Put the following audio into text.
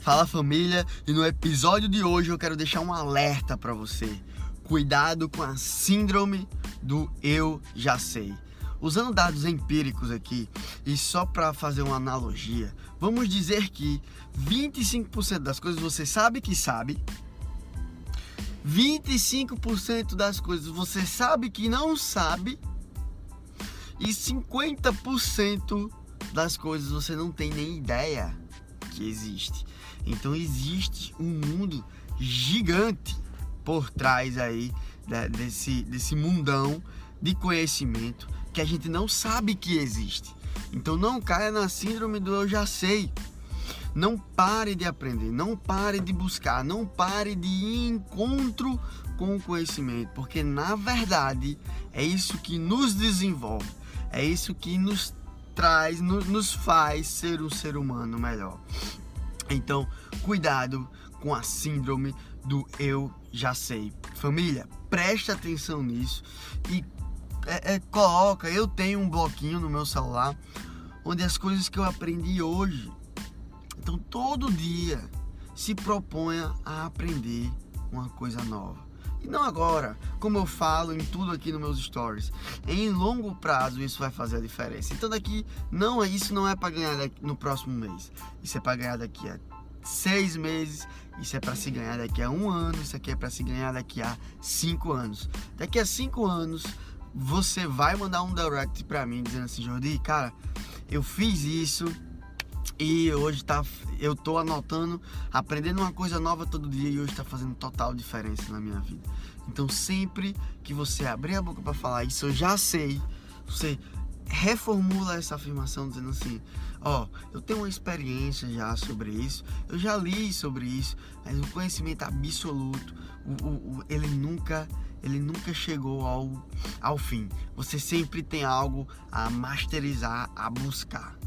Fala família, e no episódio de hoje eu quero deixar um alerta para você. Cuidado com a síndrome do eu já sei. Usando dados empíricos aqui e só para fazer uma analogia, vamos dizer que 25% das coisas você sabe que sabe, 25% das coisas você sabe que não sabe e 50% das coisas você não tem nem ideia que existe. Então existe um mundo gigante por trás aí desse, desse mundão de conhecimento que a gente não sabe que existe. Então não caia na síndrome do eu já sei. Não pare de aprender, não pare de buscar, não pare de ir em encontro com o conhecimento, porque na verdade é isso que nos desenvolve, é isso que nos traz, nos faz ser um ser humano melhor. Então, cuidado com a síndrome do eu já sei. Família, preste atenção nisso e é, é, coloca. Eu tenho um bloquinho no meu celular onde as coisas que eu aprendi hoje. Então, todo dia se proponha a aprender uma coisa nova. E não agora, como eu falo em tudo aqui nos meus stories. Em longo prazo isso vai fazer a diferença. Então daqui não é isso não é para ganhar no próximo mês. Isso é para ganhar daqui a seis meses. Isso é para se ganhar daqui a um ano. Isso aqui é para se ganhar daqui a cinco anos. Daqui a cinco anos você vai mandar um direct para mim dizendo assim, Jordi, cara, eu fiz isso e hoje tá, eu tô anotando, aprendendo uma coisa nova todo dia e hoje está fazendo total diferença na minha vida. Então sempre que você abrir a boca para falar isso, eu já sei, você reformula essa afirmação dizendo assim: ó, oh, eu tenho uma experiência já sobre isso, eu já li sobre isso, mas o conhecimento absoluto, o, o, o, ele nunca ele nunca chegou ao, ao fim. Você sempre tem algo a masterizar, a buscar.